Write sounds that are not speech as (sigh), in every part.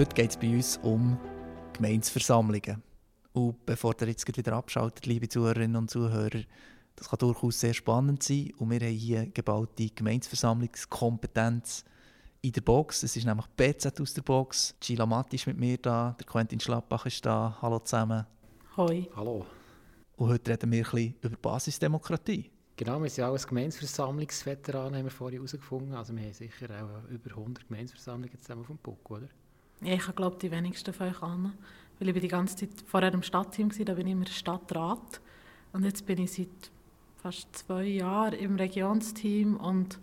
Heute geht es bei uns um Gemeinsversammlungen. Und bevor ihr jetzt wieder abschaltet, liebe Zuhörerinnen und Zuhörer, das kann durchaus sehr spannend sein. Und wir haben hier gebaute Gemeinsversammlungskompetenz in der Box. Es ist nämlich BZ aus der Box. Gila Matt ist mit mir da, der Quentin Schlappach ist da. Hallo zusammen. Hoi. Hallo. Und heute reden wir ein bisschen über Basisdemokratie. Genau, wir sind auch als Gemeinsversammlungsveteran, haben wir vorhin herausgefunden. Also wir haben sicher auch über 100 Gemeinsversammlungen zusammen auf dem Puck, oder? Ja, ich glaube die wenigsten von euch an. Weil ich bin die ganze Zeit vorher im Stadtteam war, da bin ich immer Stadtrat. Und jetzt bin ich seit fast zwei Jahren im Regionsteam und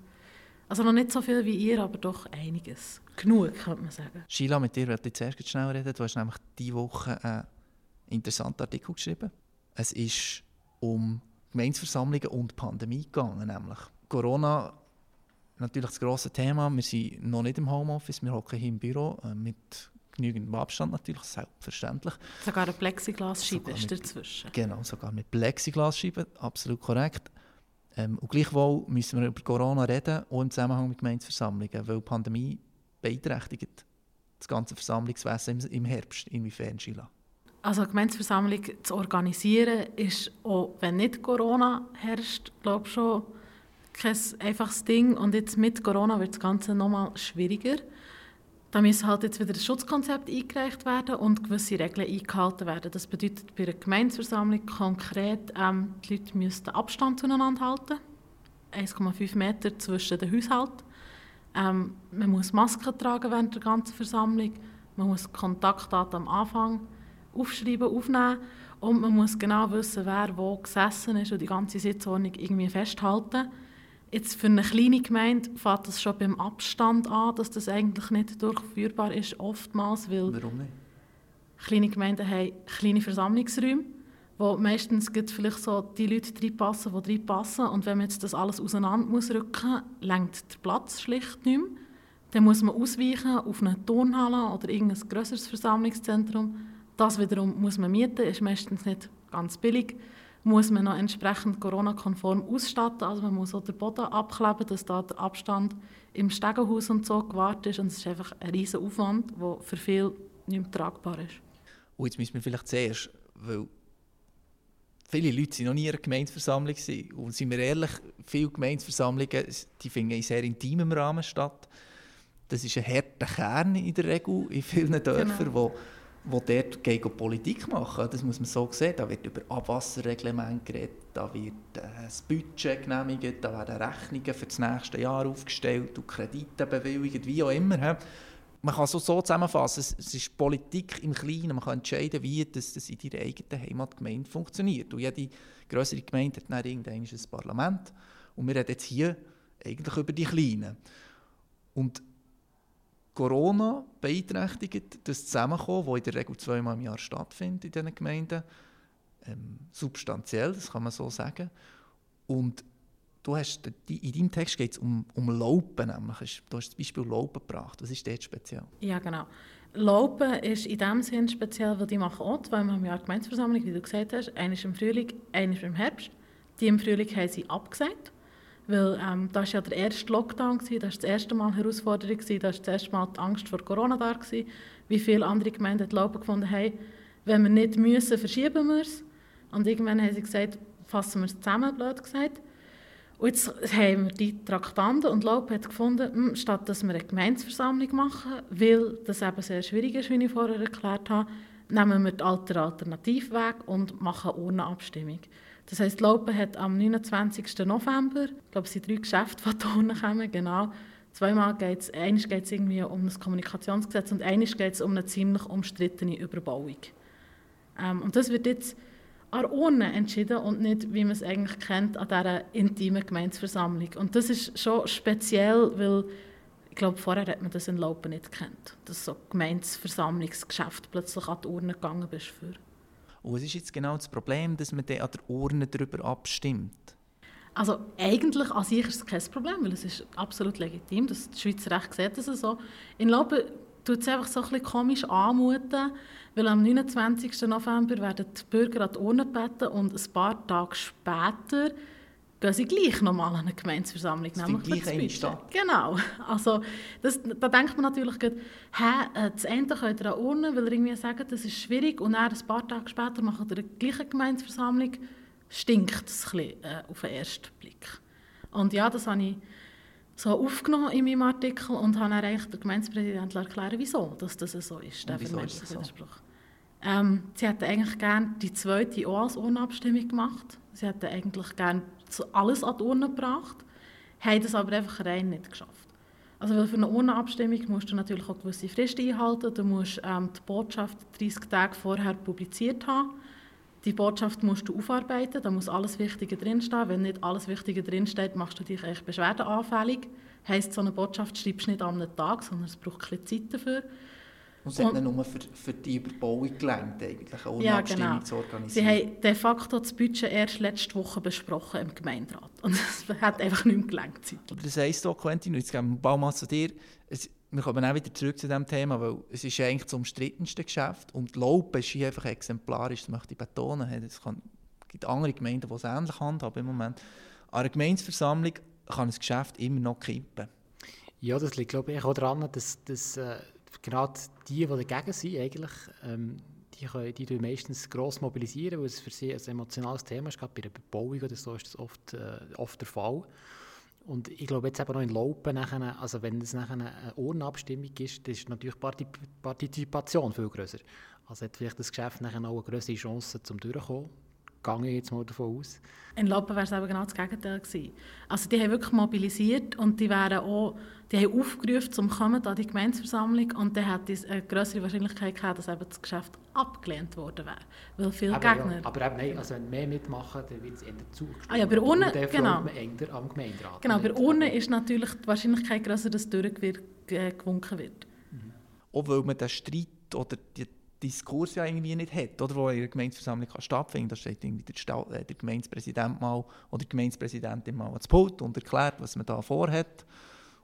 also noch nicht so viel wie ihr, aber doch einiges. Genug, könnte man sagen. Sheila, mit dir werde ich zuerst schnell reden. Du hast nämlich diese Woche einen interessanten Artikel geschrieben. Es ist um Gemeinsversammlungen und Pandemie gegangen, nämlich. Corona, natürlich das grosse Thema. Wir sind noch nicht im Homeoffice, wir hocken hier im Büro äh, mit genügendem Abstand natürlich, selbstverständlich. Sogar eine Plexiglasscheibe ist dazwischen. Genau, sogar mit Plexiglasscheibe, absolut korrekt. Ähm, und gleichwohl müssen wir über Corona reden, auch im Zusammenhang mit Gemeinsversammlungen, weil die Pandemie beeinträchtigt das ganze Versammlungswesen im, im Herbst. Inwiefern, Sheila? Also eine Gemeinsversammlung zu organisieren, ist auch wenn nicht Corona herrscht, glaube ich schon kein einfaches Ding. Und jetzt mit Corona wird das Ganze noch mal schwieriger. Da muss halt jetzt wieder das Schutzkonzept eingereicht werden und gewisse Regeln eingehalten werden. Das bedeutet bei einer Gemeinsversammlung konkret, ähm, die Leute müssen Abstand zueinander halten. 1,5 Meter zwischen den Haushalten. Ähm, man muss Masken tragen während der ganzen Versammlung. Man muss Kontaktdaten am Anfang aufschreiben, aufnehmen. Und man muss genau wissen, wer wo gesessen ist und die ganze Sitzordnung irgendwie festhalten. Jetzt für eine kleine Gemeinde fängt das schon beim Abstand an, dass das eigentlich nicht durchführbar ist, oftmals, weil Warum nicht? kleine Gemeinden haben kleine Versammlungsräume, wo meistens vielleicht so die Leute reinpassen, die reinpassen. Und wenn man jetzt das alles auseinander muss rücken muss, längt der Platz schlicht nicht mehr. Dann muss man ausweichen auf eine Turnhalle oder irgendein grösseres Versammlungszentrum. Das wiederum muss man mieten, ist meistens nicht ganz billig muss man noch entsprechend Corona-konform ausstatten. Also man muss auch den Boden abkleben, dass da der Abstand im Stegenhaus und so gewahrt ist. Und es ist einfach ein riesiger Aufwand, der für viele nicht mehr tragbar ist. Und jetzt müssen wir vielleicht zuerst, weil viele Leute waren noch nie in einer Gemeinsversammlung Und sind wir ehrlich, viele Gemeinsversammlungen die finden in sehr intimem Rahmen statt. Das ist ein harter Kern in der Regel in vielen Dörfern, genau wo dort gegen Politik machen. Das muss man so sehen. Da wird über Abwasserreglement geredet, da wird äh, das Budget genehmigt, da werden Rechnungen für das nächste Jahr aufgestellt und Kredite bewilligt, wie auch immer. Man kann es so, so zusammenfassen, es, es, ist Politik im Kleinen. Man kann entscheiden, wie das, das in deiner eigenen Heimatgemeinde funktioniert. Und jede größere Gemeinde hat dann irgendein Parlament. Und wir reden jetzt hier eigentlich über die Kleinen. Und Corona beeinträchtigt das Zusammenkommen, das in der Regel zweimal im Jahr stattfindet in diesen Gemeinden, ähm, substanziell, das kann man so sagen. Und du hast, in deinem Text geht es um, um Laupen, nämlich. Du hast das Beispiel Laupen gebracht. Was ist dort speziell? Ja, genau. Laupen ist in dem Sinn speziell, weil die machen auch zweimal im Jahr Gemeindeversammlung, wie du gesagt hast. Eine ist im Frühling, eine ist im Herbst. Die im Frühling haben sie abgesagt. Weil ähm, das war ja der erste Lockdown, gewesen, das war das erste Mal Herausforderung, gewesen, das war das erste Mal die Angst vor Corona da. Gewesen. Wie viele andere Gemeinden glauben gefunden haben, wenn wir nicht müssen, verschieben wir es. Und irgendwann haben sie gesagt, fassen wir es zusammen, blöd gesagt. Und jetzt haben wir die Traktanten und Laub hat gefunden, hm, statt dass wir eine Gemeinsversammlung machen, weil das eben sehr schwierig ist, wie ich vorher erklärt habe, nehmen wir den Alternativweg und machen eine Urnenabstimmung. Das heisst, Laupen hat am 29. November, ich glaube, es sind drei Geschäfte, die hier kommen, genau. Zweimal geht es, einmal geht es irgendwie um das Kommunikationsgesetz und einmal geht es um eine ziemlich umstrittene Überbauung. Ähm, und das wird jetzt an Urne entschieden und nicht, wie man es eigentlich kennt, an dieser intimen Gemeinsversammlung. Und das ist schon speziell, weil ich glaube, vorher hat man das in Laupen nicht kennt, dass so Gemeinsversammlungsgeschäft plötzlich an die Urne gegangen bist für. Und was ist jetzt genau das Problem, dass man dann an der Urne darüber abstimmt? Also eigentlich an sich ist es kein Problem, weil es ist absolut legitim, das Schweizer Recht sieht das so. In Laben tut es einfach so ein bisschen komisch anmuten, weil am 29. November werden die Bürger an die Urne gebeten und ein paar Tage später gehen sie gleich nochmal an eine Gemeinsversammlung. Das nämlich gleich Stadt. Genau. Also, das, da denkt man natürlich, hä, äh, das eine könnt ihr Urne, weil ihr irgendwie sagen, das ist schwierig und dann ein paar Tage später machen ihr eine gleiche Gemeinsversammlung. Stinkt es ein bisschen, äh, auf den ersten Blick. Und ja, das habe ich so aufgenommen in meinem Artikel und habe dann eigentlich der Gemeindepräsident erklären, wieso dass das so ist, der vermeintliche Widerspruch. Ähm, sie hätten eigentlich gerne die zweite auch als Urnenabstimmung gemacht. Sie hätten eigentlich gerne alles an die Urne gebracht, haben das aber einfach rein nicht geschafft. Also weil für eine Urnenabstimmung musst du natürlich auch gewisse Fristen einhalten. Du musst ähm, die Botschaft 30 Tage vorher publiziert haben. Die Botschaft musst du aufarbeiten, da muss alles Wichtige drinstehen. Wenn nicht alles Wichtige drinsteht, machst du dich echt beschwerdeanfällig. Heißt, so eine Botschaft schreibst du nicht an einem Tag, sondern es braucht ein Zeit dafür. Und es hat nicht nur für, für die Überbauung gelangt, eigentlich, eine ja, genau. zu organisieren. Sie haben de facto das Budget erst letzte Woche besprochen im Gemeinderat. Und (laughs) es hat einfach nicht mehr gelangt. Aber das heisst doch, Quentin, jetzt geben wir Baumann zu dir, es, wir kommen auch wieder zurück zu diesem Thema, weil es ist eigentlich das umstrittenste Geschäft und die Laupe ist hier einfach exemplarisch, das möchte ich betonen. Es gibt andere Gemeinden, die es ähnlich handhaben im Moment. An einer Gemeinsversammlung kann ein Geschäft immer noch kippen. Ja, das liegt glaube ich auch daran, dass, dass äh, gerade die, die dagegen sind, eigentlich, ähm, die, können, die tun meistens gross mobilisieren, weil es für sie ein emotionales Thema ist. Gerade bei der Bebauung oder so ist das oft, äh, oft der Fall. Und ich glaube jetzt eben noch in Laupen, nachher, also wenn es nachher eine Urnenabstimmung ist, dann ist natürlich die Partizipation viel grösser. Also hat vielleicht das Geschäft nachher noch eine größere Chance zum Durchkommen gehe ich jetzt mal davon aus. In Lappen wäre es eben genau das Gegenteil gewesen. Also die haben wirklich mobilisiert und die wären auch, die haben aufgerufen zum Kommen an die Gemeinsversammlung und dann hätte es eine größere Wahrscheinlichkeit gehabt, dass eben das Geschäft abgelehnt worden wäre, weil viele aber Gegner... Ja, aber eben, nein, also wenn mehr mitmachen, dann wird es eher zugestimmt. Ah ja, bei Urne, genau. am Gemeinderat. Genau, bei Urne ist natürlich die Wahrscheinlichkeit größer, dass durchgewunken wird. Mhm. Auch weil man den Streit oder die Diskurs ja irgendwie nicht hat, oder, wo in einer Gemeindeversammlung kann. Da steht irgendwie der, Stadt, äh, der Gemeindepräsident mal oder die Gemeindepräsidentin mal ans Pult und erklärt, was man da vorhat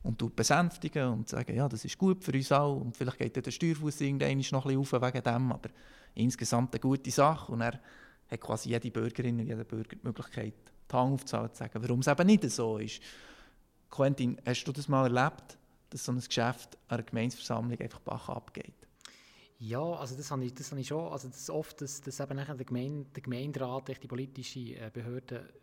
und tut besänftigen und sagen, ja, das ist gut für uns alle und vielleicht geht der Steuerfuß irgendwann noch ein bisschen auf wegen dem, aber insgesamt eine gute Sache und er hat quasi jede Bürgerin und jeder Bürger die Möglichkeit, die Hand aufzuhalten und zu sagen, warum es eben nicht so ist. Quentin, hast du das mal erlebt, dass so ein Geschäft an einer Gemeindeversammlung einfach Bach abgeht? Ja, also das habe ich, das habe ich schon. Also das oft, dass, dass eben der, Gemeinde, der Gemeinderat, die politische äh, Behörde,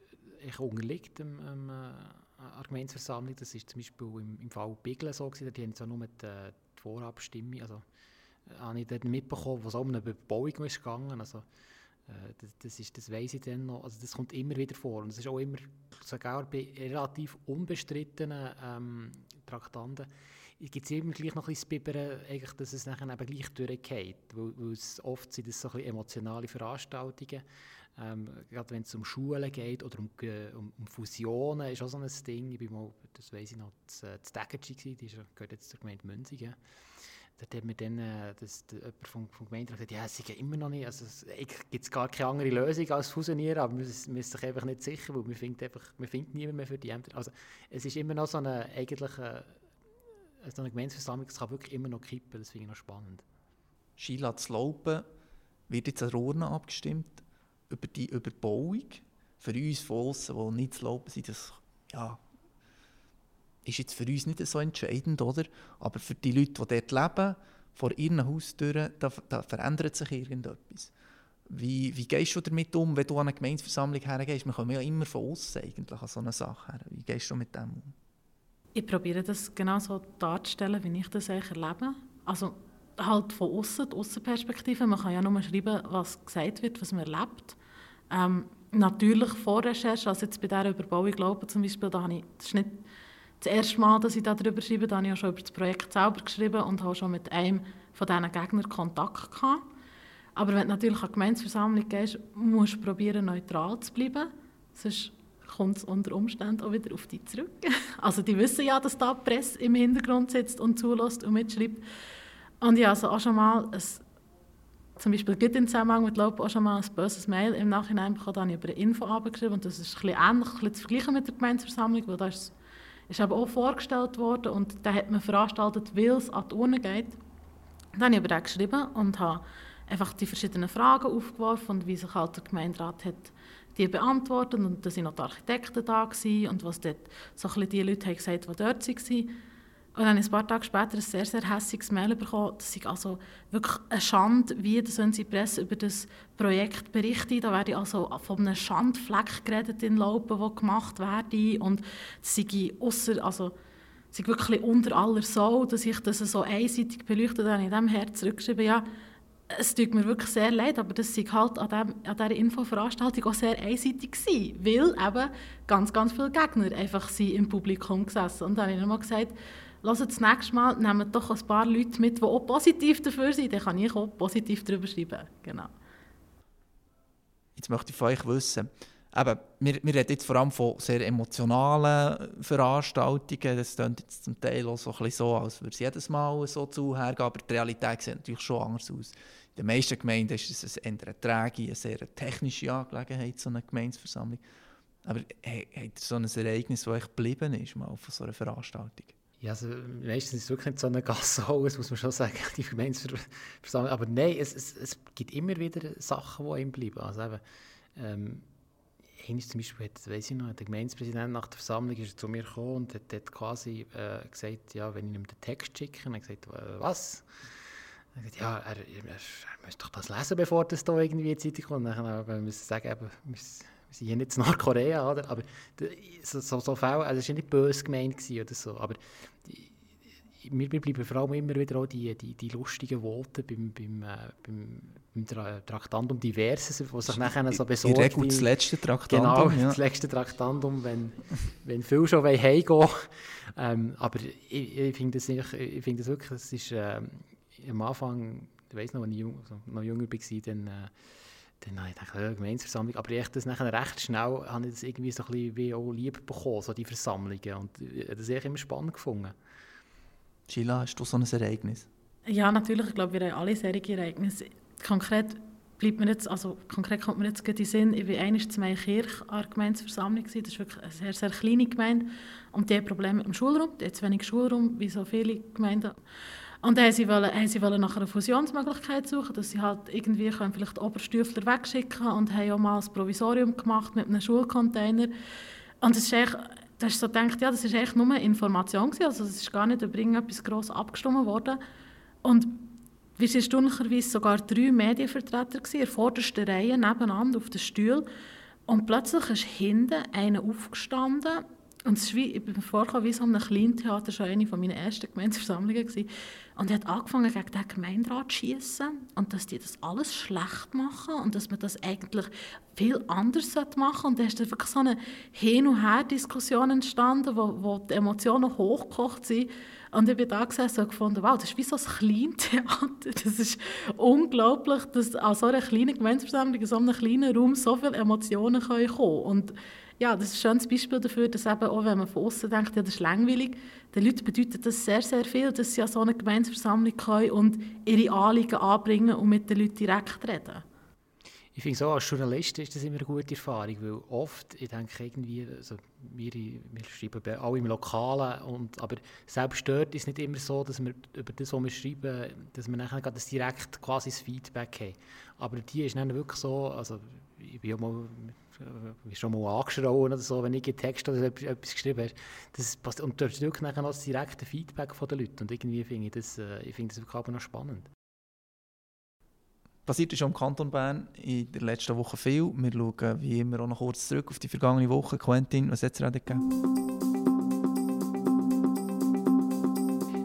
ich unterliegt dem, ähm, äh, Gemeindeversammlung. Das ist zum Beispiel im, im Fall Biglen so gewesen. Die haben zwar nur die, äh, die Vorabstimmung, also äh, habe ich dort mitbekommen, was um eine Bebauung gegangen. Also äh, das, das, ist, das weiss ich dann noch. Also das kommt immer wieder vor. Und es ist auch immer sogar bei relativ unbestrittenen ähm, Traktanten gibt es immer gleich noch ein bisschen Bibbern, eigentlich, dass es nachher eben gleich durchgeht, weil, es oft sind es so ein emotionale Veranstaltungen, ähm, gerade wenn es um Schulen geht oder um, um, um, Fusionen, ist auch so ein Ding, ich bin mal, das weiss ich noch, das, äh, das Daggergy die gehört jetzt zur Gemeinde Münzigen, Dort hat mir dann äh, das, der, jemand vom, vom Gemeinderat gesagt, ja, es ist immer noch nicht, also es gibt gar keine andere Lösung als fusionieren, aber wir, wir sind sich einfach nicht sicher, weil wir finden einfach, wir finden niemand mehr für die Ämter. Also es ist immer noch so eine eigentliche so eine Gemeinsversammlung das kann wirklich immer noch kippen, das finde ich noch spannend. Sheila Laupen wird jetzt an Rohren abgestimmt über die Überbauung. Für uns von außen, die nicht zu laufen sind, das ja, ist jetzt für uns nicht so entscheidend, oder? Aber für die Leute, die dort leben, vor ihren Haustüren, da, da verändert sich irgendetwas. Wie, wie gehst du damit um, wenn du an eine Gemeinsversammlung hergehst? Wir kommen ja immer von außen eigentlich an so eine Sache her. Wie gehst du mit dem um? Ich probiere das genau so darzustellen, wie ich das erlebe. Also halt von außen, die Außenperspektive. Man kann ja nur schreiben, was gesagt wird, was man erlebt. Ähm, natürlich Vorrecherche, also jetzt bei dieser Überbauung glaube zum Beispiel, da habe ich, das ist nicht das erste Mal, dass ich darüber schreibe, da habe ich auch schon über das Projekt selber geschrieben und habe schon mit einem von diesen Gegnern Kontakt gehabt. Aber wenn du natürlich an die Gemeinsversammlung gehst, musst du probieren, neutral zu bleiben. Sonst kommt es unter Umständen auch wieder auf dich zurück. (laughs) Also die wissen ja, dass da die Presse im Hintergrund sitzt und zulässt und mitschreibt. Und ich habe also auch schon mal, ein, zum Beispiel gibt in Zusammenhang mit Lob auch schon mal ein böses Mail im Nachhinein bekommen, da habe ich über eine Info abgeschrieben und das ist ein bisschen ähnlich, ein bisschen zu vergleichen mit der Gemeindeversammlung, weil da ist, ist aber auch vorgestellt worden und da hat man veranstaltet, weil es an die Urne geht. Dann habe ich über den geschrieben und habe einfach die verschiedenen Fragen aufgeworfen und wie sich halt der Gemeinderat hat die beantwortet und da waren noch die Architekten da gewesen, und was dort so ein die Leute haben gesagt, die dort waren. Und dann habe ich ein paar Tage später ein sehr, sehr hässiges Mail bekommen. Das ist also wirklich eine Schande, wie das die Presse über das Projekt berichtet. Da werde also von einem Schandfleck geredet in Laupen, der gemacht werde. Und es sei ausser, also sei wirklich unter aller Sau, dass ich das so einseitig beleuchte. Dann habe in diesem Herz zurückgeschrieben, ja, es tut mir wirklich sehr leid, aber das war halt an, dem, an dieser Infoveranstaltung auch sehr einseitig gewesen, weil eben ganz, ganz viele Gegner einfach im Publikum gesessen Und dann habe ich nochmal gesagt, Hört das nächste Mal, nehmt doch ein paar Leute mit, die auch positiv dafür sind, dann kann ich auch positiv darüber schreiben. Genau. Jetzt möchte ich von euch wissen, eben, wir, wir reden jetzt vor allem von sehr emotionalen Veranstaltungen. Das klingt jetzt zum Teil auch so, als würde es jedes Mal so zuhergehen, aber die Realität sieht natürlich schon anders aus. In den meisten Gemeinden ist es eine träge, eine sehr technische Angelegenheit, so eine Gemeinsversammlung. Aber habt ihr so ein Ereignis, das euch geblieben ist, mal von so einer Veranstaltung? Ja, also meistens ist es wirklich nicht so eine Gasshole, das (laughs) muss man schon sagen, die Gemeinsversammlung. Aber nein, es, es, es gibt immer wieder Sachen, die ihm bleiben. Also eben, ähm, zum Beispiel, hat, weiss ich noch, der Gemeindepräsident nach der Versammlung ist zu mir gekommen und hat, hat quasi äh, gesagt, ja, wenn ich ihm den Text schicke, er hat gesagt, äh, was? Er gesagt, ja, er, er, er, müsste doch das lesen, bevor das da irgendwie in die Zeitung kommt. Und dann müssen sagen, eben, wir sind hier nicht in Nordkorea, oder? aber so, so, so Fälle, also es war nicht böse gemeint oder so, aber mir bleiben vor allem immer wieder auch die, die, die lustigen Worte beim, beim, äh, beim, beim Tra Traktandum Diverses, was sich nachher so besorgt. In Regel das letzte Traktandum. Genau, ja. das letzte Traktandum, wenn, wenn viele schon heimgehen ähm, Aber ich, ich finde das, ich, ich find das wirklich, das ist äh, am Anfang, ich weiß noch, als ich jung, also noch jünger war, dann... Äh, dann habe ich gedacht, ja, Gemeinsversammlung. Aber ich das nachher recht schnell habe ich das irgendwie so ein bisschen wie auch lieb bekommen, so die Versammlungen. Und das habe ich immer spannend gefunden. Sheila, hast du so ein Ereignis? Ja, natürlich. Ich glaube, wir haben alle solche Ereignisse. Konkret bleibt mir jetzt, also konkret kommt mir jetzt in den Sinn, ich war einmal zu meiner Kirche an der Gemeindeversammlung, das ist wirklich eine sehr, sehr kleine Gemeinde und die haben Probleme mit dem Schulraum, die hat zu wenig Schulraum, wie so viele Gemeinden. Und dann sie wollen, haben sie wollen nach einer Fusionsmöglichkeit suchen, dass sie halt irgendwie können vielleicht Oberstufler wegschicken und haben auch mal ein Provisorium gemacht mit einem Schulcontainer. Und es ist echt, da hast so gedacht, ja, das ist echt nur Information gewesen, also es ist gar nicht über irgendetwas gross abgestimmt worden. Und wir waren erstaunlicherweise sogar drei Medienvertreter gewesen, in der vordersten Reihe nebeneinander auf den Stuhl. Und plötzlich ist hinten einer aufgestanden und es ist vorgekommen wie so einem Kleintheater, schon eine meiner ersten Gemeindeversammlungen gewesen. Und er hat angefangen, gegen den Gemeinderat zu schiessen und dass die das alles schlecht machen und dass man das eigentlich viel anders machen. Und da ist wirklich so eine Hin- und Her-Diskussion entstanden, wo, wo die Emotionen hochgekocht sind. Und ich bin da gesessen und gefunden, wow, das ist wie so ein Kleintheater. Das ist unglaublich, dass an so einer kleinen Gemeindeversammlung, in so einem kleinen Raum so viele Emotionen kommen können. Und ja, das ist ein schönes Beispiel dafür, dass eben auch, wenn man von außen denkt, ja, das ist langweilig, den Leuten bedeutet das sehr, sehr viel, dass sie an so einer Gemeinsversammlung kommen und ihre Anliegen anbringen und mit den Leuten direkt reden. Ich finde so, als Journalist ist das immer eine gute Erfahrung, weil oft, ich denke irgendwie, also wir, wir schreiben alle im Lokalen, und, aber selbst dort ist es nicht immer so, dass wir über das, was wir schreiben, dass wir nachher das direkt quasi das Feedback haben. Aber die ist dann wirklich so, also ich bin auch mal äh, schon mal angeschrien oder so, wenn ich einen Text oder etwas geschrieben habe. Das passt, und du hast wirklich nachher noch das direkte Feedback von den Leuten. Und irgendwie finde ich das, äh, ich finde das wirklich noch spannend. Passiert ist im Kanton Bern in der letzten Woche viel. Wir schauen wie immer auch noch kurz zurück auf die vergangene Woche. Quentin, was hat es gegeben?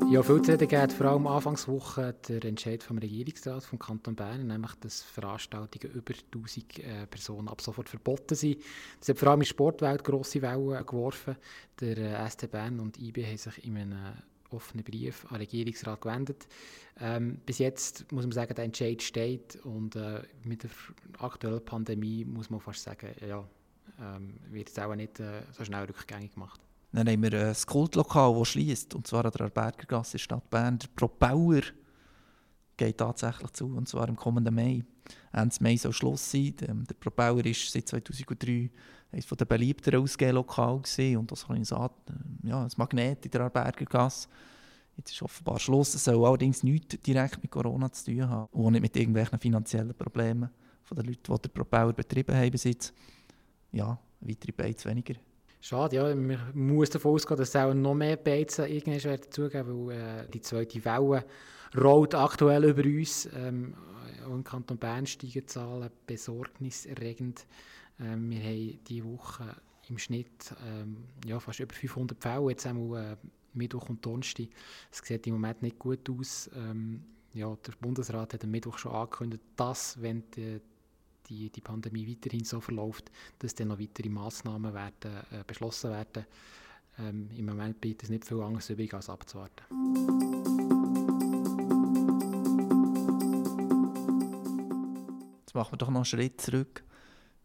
Ja, viel zu reden geht vor allem Anfangswoche der Entscheid vom Regierungsrat vom Kanton Bern, nämlich dass Veranstaltungen über 1000 äh, Personen ab sofort verboten sind. Das hat vor allem in der Sportwelt grosse Wellen geworfen. Der äh, ST Bern und IB haben sich in einem offenen Brief an den Regierungsrat gewendet. Ähm, bis jetzt muss man sagen, der Entscheid steht und äh, mit der aktuellen Pandemie muss man fast sagen, ja, ähm, wird es auch nicht äh, so schnell rückgängig gemacht. Dann haben wir ein Kultlokal, das schließt, und zwar an der Bergergasse Stadt Bern. Der Propauer geht tatsächlich zu, und zwar im kommenden Mai. Ende Mai soll Schluss sein. Der Propauer ist seit 2003 eines der beliebteren Ausgehlokale und das ist ein, ja, ein Magnet in der Bergergasse. Jetzt ist offenbar Schluss. Es soll allerdings nichts direkt mit Corona zu tun haben und nicht mit irgendwelchen finanziellen Problemen von den Leuten, die den Propauer betrieben haben bis jetzt. ja, weitere Beiz weniger. Schade, ja. Man muss davon ausgehen, dass es auch noch mehr Beizen irgendwann dazugeben weil äh, die zweite Welle rollt aktuell über uns. Ähm, im Kanton Bern steigen Zahlen besorgniserregend. Ähm, wir haben diese Woche im Schnitt ähm, ja, fast über 500 Fälle, jetzt einmal äh, Mittwoch und Donnerstag. Es sieht im Moment nicht gut aus. Ähm, ja, der Bundesrat hat am Mittwoch schon angekündigt, dass, wenn die, die, die Pandemie weiterhin so verläuft, dass dann noch weitere Massnahmen werden, äh, beschlossen werden. Ähm, Im Moment bleibt es nicht viel anderes übrig, als abzuwarten. Machen wir doch noch einen Schritt zurück.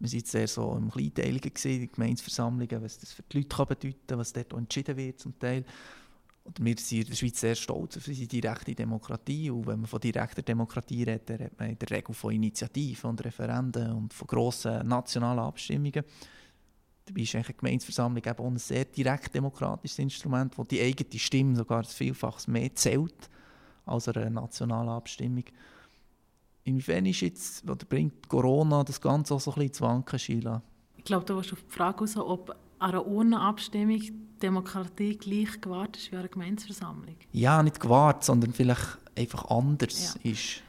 Wir waren sehr so im Kleinteiligen, gewesen, die was das für die Leute kann bedeuten kann, was dort entschieden wird zum Teil. Und wir sind in der Schweiz sehr stolz auf unsere direkte Demokratie. Und wenn man von direkter Demokratie redet, dann redet man in der Regel von Initiativen und Referenden und von grossen nationalen Abstimmungen. Dabei ist eine Gemeinsversammlung eben auch ein sehr direkt demokratisches Instrument, wo die eigene Stimme sogar vielfach mehr zählt als eine nationale Abstimmung. Inwiefern ist jetzt, oder bringt Corona das Ganze auch so ein bisschen zu wanken, Sheila? Ich glaube, da warst du auf die Frage raus, ob an einer Urnenabstimmung Demokratie gleich gewahrt ist wie an einer Gemeinsversammlung. Ja, nicht gewahrt, sondern vielleicht einfach anders ja. ist.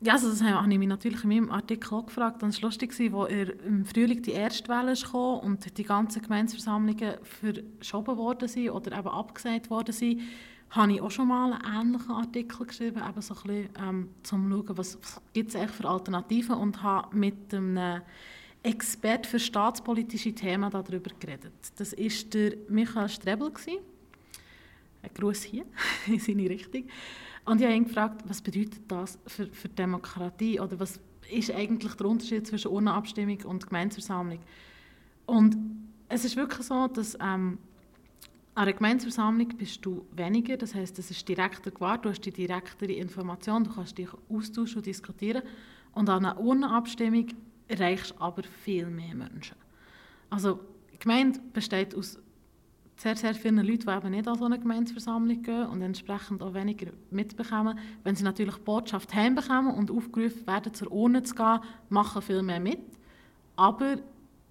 Ja, also das habe ich mich natürlich in meinem Artikel auch gefragt. Und es war lustig, als im Frühling die erste Welle kam und die ganzen Gemeinsversammlungen verschoben worden sind oder eben abgesagt worden sind, habe ich auch schon mal einen ähnlichen Artikel geschrieben, eben so ein bisschen, ähm, zum schauen, was, was gibt es für Alternativen und habe mit einem Experte für staatspolitische Themen darüber geredet. Das war der Michael Strebel. Ein Gruß hier (laughs) in seine Richtung. Und ich habe ihn gefragt, was bedeutet das für, für Demokratie oder was ist eigentlich der Unterschied zwischen Urnenabstimmung und Gemeinsversammlung? Und es ist wirklich so, dass ähm, an einer Gemeinsversammlung bist du weniger, das heißt, es ist direkter gewahrt, du hast die direktere Information, du kannst dich austauschen und diskutieren. Und an einer Urnenabstimmung erreichst aber viel mehr Menschen. Also die Gemeinde besteht aus sehr, sehr vielen Leuten, die eben nicht an so eine Gemeindeversammlung gehen und entsprechend auch weniger mitbekommen. Wenn sie natürlich Botschaft heimbekommen und aufgerufen werden, zur Urne zu gehen, machen viel mehr mit. Aber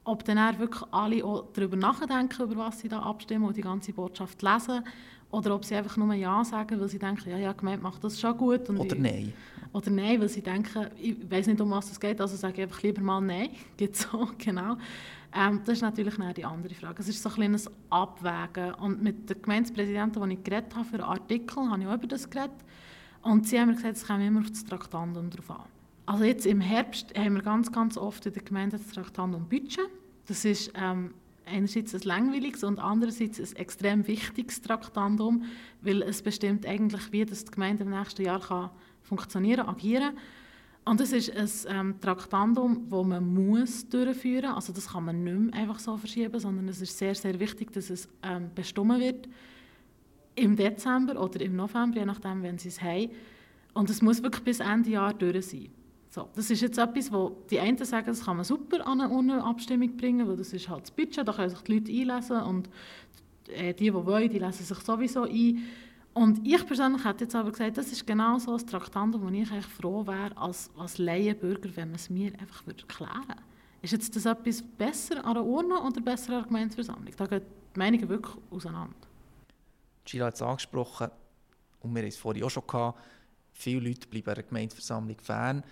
ob dann wirklich alle auch darüber nachdenken, über was sie da abstimmen und die ganze Botschaft lesen, oder ob sie einfach nur Ja sagen, weil sie denken, ja, ja, Gemeinde macht das schon gut. Oder Nein. Oder Nein, weil sie denken, ich weiß nicht, um was es geht, also sage ich einfach lieber mal Nein. (laughs) Geht so, genau. Ähm, das ist natürlich die andere Frage. Es ist so ein kleines Abwägen. Und mit der Gemeindepräsidentin, die ich geredet habe für einen Artikel, habe ich auch über das geredet. Und sie haben mir gesagt, es kommt immer auf das Traktandum drauf an. Also jetzt im Herbst haben wir ganz, ganz oft in der Gemeinde das Traktandum Budget. Das ist ähm, einerseits ein langweiliges und andererseits ein extrem wichtiges Traktandum, weil es bestimmt eigentlich, wie das die Gemeinde im nächsten Jahr kann funktionieren, agieren. Und es ist ein ähm, Traktandum, das man muss durchführen muss. Also das kann man nicht mehr einfach so verschieben, sondern es ist sehr, sehr wichtig, dass es ähm, bestimmt wird im Dezember oder im November, je nachdem, wenn sie es haben. Und es muss wirklich bis Ende Jahr durch sein. So, das ist jetzt etwas, wo die einen sagen, das kann man super an eine Abstimmung bringen, weil das ist halt das Budget, da können sich die Leute einlesen und äh, die, die wollen, die lesen sich sowieso ein. Und ich persönlich hätte jetzt aber gesagt, das ist genau so ein Traktandum, wo ich eigentlich froh wäre, als, als Laienbürger, wenn man es mir einfach würde erklären würde. Ist jetzt das etwas besser an der Urne oder besser an der Gemeindeversammlung? Da gehen die Meinungen wirklich auseinander. Gila hat es angesprochen, und wir haben es vorhin auch schon gehabt, viele Leute bleiben einer Gemeindeversammlung fern.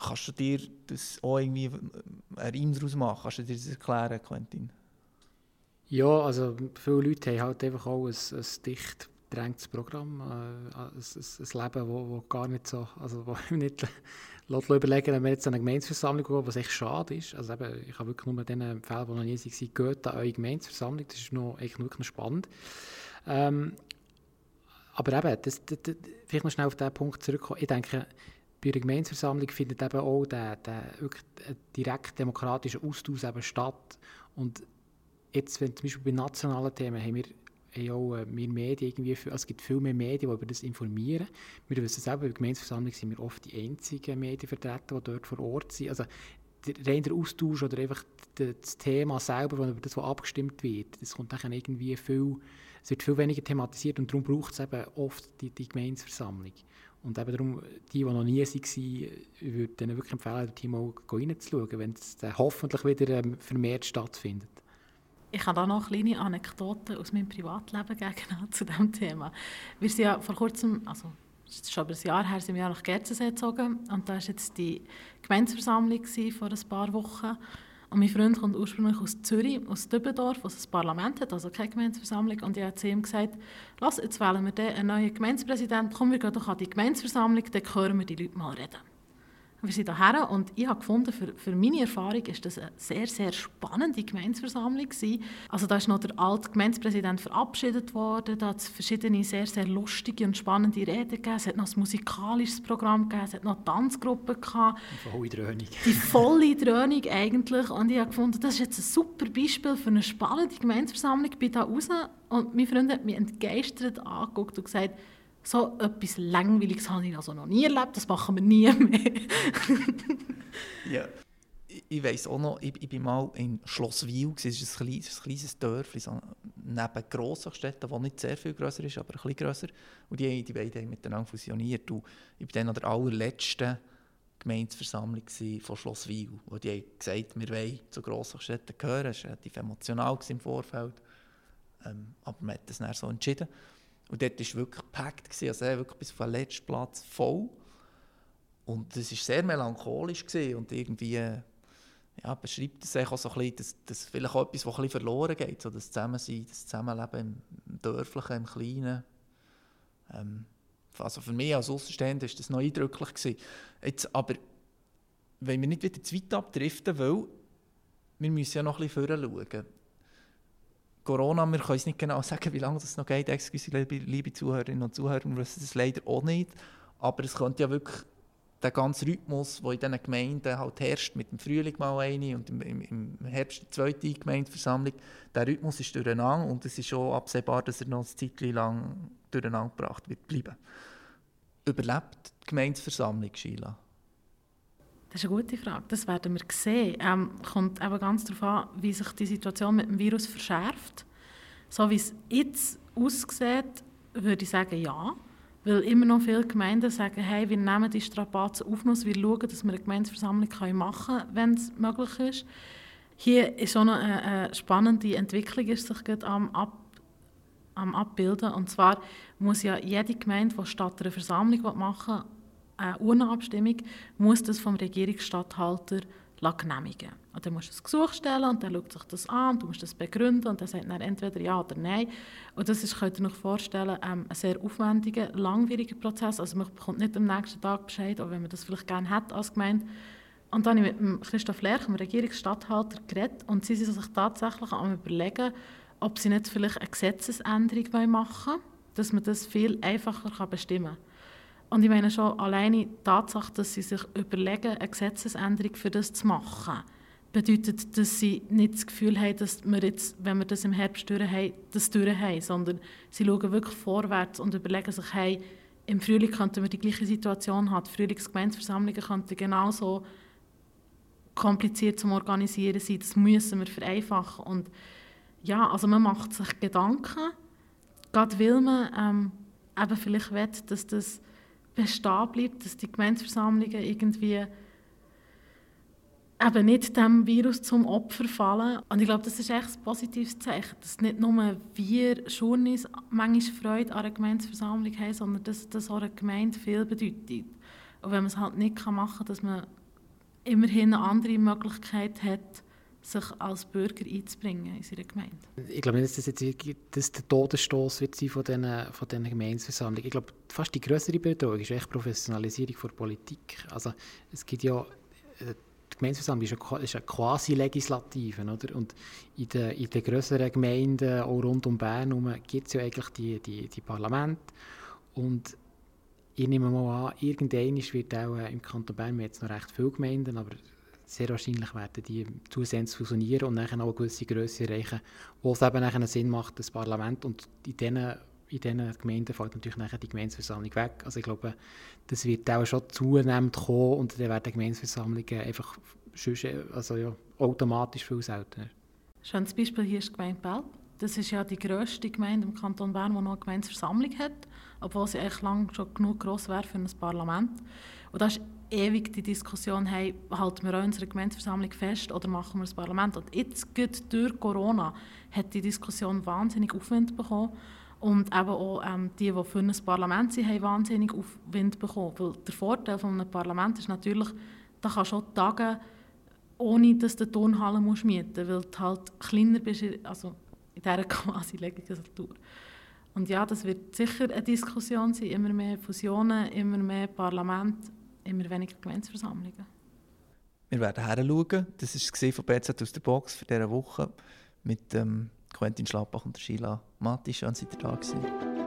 Kannst du dir das auch irgendwie ein Reim daraus machen? Kannst du dir das erklären, Quentin? Ja, also viele Leute haben halt einfach auch ein, ein dicht gedrängtes Programm, äh, ein, ein, ein Leben, wo, wo gar nicht so, also wo ich (laughs) nicht überlegen, wenn wir jetzt an eine Gemeinsversammlung gehen, was echt schade ist. Also eben, ich habe wirklich nur denen empfehlen, die noch nie waren, geht an eure Gemeinsversammlung, das ist noch, echt wirklich noch spannend. Ähm, aber eben, das, das, das, vielleicht noch schnell auf diesen Punkt zurückkommen. Ich denke, bei einer Gemeinsversammlung findet eben auch der, der wirklich direkt demokratische Austausch eben statt. Und jetzt, wenn zum Beispiel bei nationalen Themen haben wir haben auch äh, wir Medien irgendwie, also es gibt viel mehr Medien, die über das informieren. Wir wissen selber, bei der Gemeinsversammlung sind wir oft die einzigen Medienvertreter, die dort vor Ort sind. Also der, rein der Austausch oder einfach das Thema selber, über das was abgestimmt wird, das kommt dann irgendwie viel, es wird viel weniger thematisiert und darum braucht es eben oft die, die Gemeinsversammlung. Und eben darum, die, die noch nie waren, ich würde ihnen wirklich empfehlen, dort mal reinzuschauen, wenn es hoffentlich wieder ähm, vermehrt stattfindet. Ich habe da noch kleine Anekdoten aus meinem Privatleben gegen (laughs) zu diesem Thema. Wir sind ja vor kurzem, also es ist schon über ein Jahr her, sind wir nach Gerzensee gezogen und da war jetzt die Gemeindeversammlung vor ein paar Wochen. Und mein Freund kommt ursprünglich aus Zürich, aus Dübendorf, wo es ein Parlament hat, also keine Gemeindeversammlung. Und ich habe zu ihm gesagt, Lass, jetzt wählen wir einen neuen Gemeindepräsidenten, komm, wir gehen doch an die Gemeindeversammlung, dann hören wir die Leute mal reden. Wir sind hierher und ich habe gefunden, für, für meine Erfahrung ist das eine sehr, sehr spannende Gemeindeversammlung gewesen. Also da ist noch der alte Gemeindepräsident verabschiedet worden, da hat es verschiedene sehr, sehr lustige und spannende Reden gegeben, es hat noch ein musikalisches Programm gegeben, es hat noch Tanzgruppen gehabt. Die volle Dröhnung. Die volle Dröhnung eigentlich und ich habe gefunden, das ist jetzt ein super Beispiel für eine spannende Gemeindeversammlung. Ich bin da raus und mein Freund hat mich entgeistert angeguckt und gesagt, so etwas Langweiliges habe ich also noch nie erlebt, das machen wir nie mehr. (laughs) ja. Ich, ich weiss auch noch, ich, ich war mal in Schlosswil, es ist ein kleines, ein kleines Dörfchen, so neben grossen Städten, die nicht sehr viel grösser ist, aber ein bisschen grösser. Und die, die beiden haben miteinander fusioniert. Und ich war dann an der allerletzten Gemeindeversammlung von Schlosswil, wo die haben gesagt wir wollen zu grossen Städten gehören. Das war relativ emotional im Vorfeld. Ähm, aber man hat das dann so entschieden. Und dort war wirklich gepackt, also wirklich bis auf den letzten Platz voll. Und es war sehr melancholisch gewesen und irgendwie ja, beschreibt es auch so ein bisschen, dass, dass vielleicht auch etwas, was ein bisschen verloren geht, so das Zusammensein, das Zusammenleben im, Dörflichen, im Kleinen. Ähm, also für mich als Außenstehender war das noch eindrücklich. Gewesen. Jetzt aber, wenn wir nicht wieder zu weit abdriften, weil wir müssen ja noch ein bisschen schauen. Corona, wir können es nicht genau (laughs) sagen, wie lange das noch geht. Excuse, liebe, liebe Zuhörerinnen und Zuhörer, wir wissen das leider auch nicht. Aber es könnte ja wirklich der ganze Rhythmus, der in diesen Gemeinden halt herrscht, mit dem Frühling mal eine und im, im, Herbst die zweite Gemeindeversammlung, der Rhythmus ist durcheinander und es ist schon absehbar, dass er noch ein Zeit lang durcheinander gebracht wird bleiben. Überlebt die Gemeindeversammlung, Sheila? Das ist eine gute Frage. Das werden wir sehen. Ähm, kommt eben ganz darauf an, wie sich die Situation mit dem Virus verschärft. So wie es jetzt aussieht, würde ich sagen, ja. Weil immer noch viele Gemeinden sagen, hey, wir nehmen die Strapazen auf uns, wir schauen, dass wir eine Gemeindeversammlung machen können, wenn es möglich ist. Hier ist noch eine, eine spannende Entwicklung, ist sich gerade am, Ab, am abbilden. Und zwar muss ja jede Gemeinde, die statt einer Versammlung machen will, eine Urnenabstimmung, muss das vom Regierungsstatthalter genehmigen. Und dann musst du ein Gesuch stellen und dann schaut sich das an und du musst das begründen und dann sagt er entweder ja oder nein. Und das ist, könnt ihr euch vorstellen, ähm, ein sehr aufwendiger, langwieriger Prozess. Also man bekommt nicht am nächsten Tag Bescheid, auch wenn man das vielleicht gerne hätte als Gemeinde. Und dann habe ich mit Christoph Lerch, dem Regierungsstatthalter, geredet und sie sind sich tatsächlich am überlegen, ob sie nicht vielleicht eine Gesetzesänderung machen wollen, dass man das viel einfacher bestimmen kann. Und ich meine schon alleine die Tatsache, dass sie sich überlegen, eine Gesetzesänderung für das zu machen, bedeutet, dass sie nicht das Gefühl haben, dass wir jetzt, wenn wir das im Herbst durch haben, das durch haben, sondern sie schauen wirklich vorwärts und überlegen sich, hey, im Frühling könnten wir die gleiche Situation haben. Die Frühlingsgemeinsversammlungen könnten genauso kompliziert zum Organisieren sein. Das müssen wir vereinfachen. Und ja, also man macht sich Gedanken, gerade weil man ähm, eben vielleicht will, dass das bestehen bleibt, dass die Gemeindeversammlungen irgendwie eben nicht dem Virus zum Opfer fallen. Und ich glaube, das ist echt ein positives Zeichen, dass nicht nur wir Journeys manchmal Freude an einer Gemeindeversammlung haben, sondern dass das auch einer Gemeinde viel bedeutet. Und wenn man es halt nicht machen kann, dass man immerhin eine andere Möglichkeit hat, sich als Bürger einzubringen in seiner Gemeinde. Ich glaube nicht, dass das jetzt dass der Todesstoß wird sein von diesen, von diesen Gemeindeversammlungen. Ich glaube, fast die größere Bedrohung ist echt die Professionalisierung der Politik. Also es gibt ja äh, die Gemeindeversammlung ist eine, ist quasi Legislative, oder? Und in den, in den größeren Gemeinden, auch rund um Bern gibt es ja eigentlich die, die, die Parlamente. Und ich nehme mal an, irgendwann wird auch äh, im Kanton Bern, wir jetzt noch recht viele Gemeinden, aber sehr wahrscheinlich werden die zusehends fusionieren und dann auch eine gewisse Größe erreichen, wo es eben nachher Sinn macht, das Parlament und in diesen, in diesen Gemeinden fällt natürlich nachher die Gemeinsversammlung weg. Also ich glaube, das wird auch schon zunehmend kommen und dann werden Gemeinsversammlungen einfach also ja, automatisch viel seltener. Schönes Beispiel hier ist die Gemeinde Belp. das ist ja die grösste Gemeinde im Kanton Bern, die noch eine Gemeindeversammlung hat, obwohl sie eigentlich lang schon genug gross wäre für ein Parlament. Und da ist ewig die Diskussion, hey, halten wir unsere Gemeindeversammlung fest oder machen wir das Parlament? Und jetzt, geht durch Corona, hat die Diskussion wahnsinnig Aufwind bekommen. Und eben auch ähm, die, die für ein Parlament sind, haben wahnsinnig Aufwind bekommen. Weil der Vorteil von einem Parlament ist natürlich, da kannst auch Tage, ohne dass du die Turnhalle musst mieten musst, weil du halt kleiner bist, also in dieser (laughs) quasi Legislatur. Und ja, das wird sicher eine Diskussion sein, immer mehr Fusionen, immer mehr Parlament, immer weniger Gemeindeversammlungen. Wir werden hinschauen. Das war von BZ aus der Box für diese Woche mit ähm, Quentin Schlappach und Sheila Matti. Schön, dass ihr da gewesen.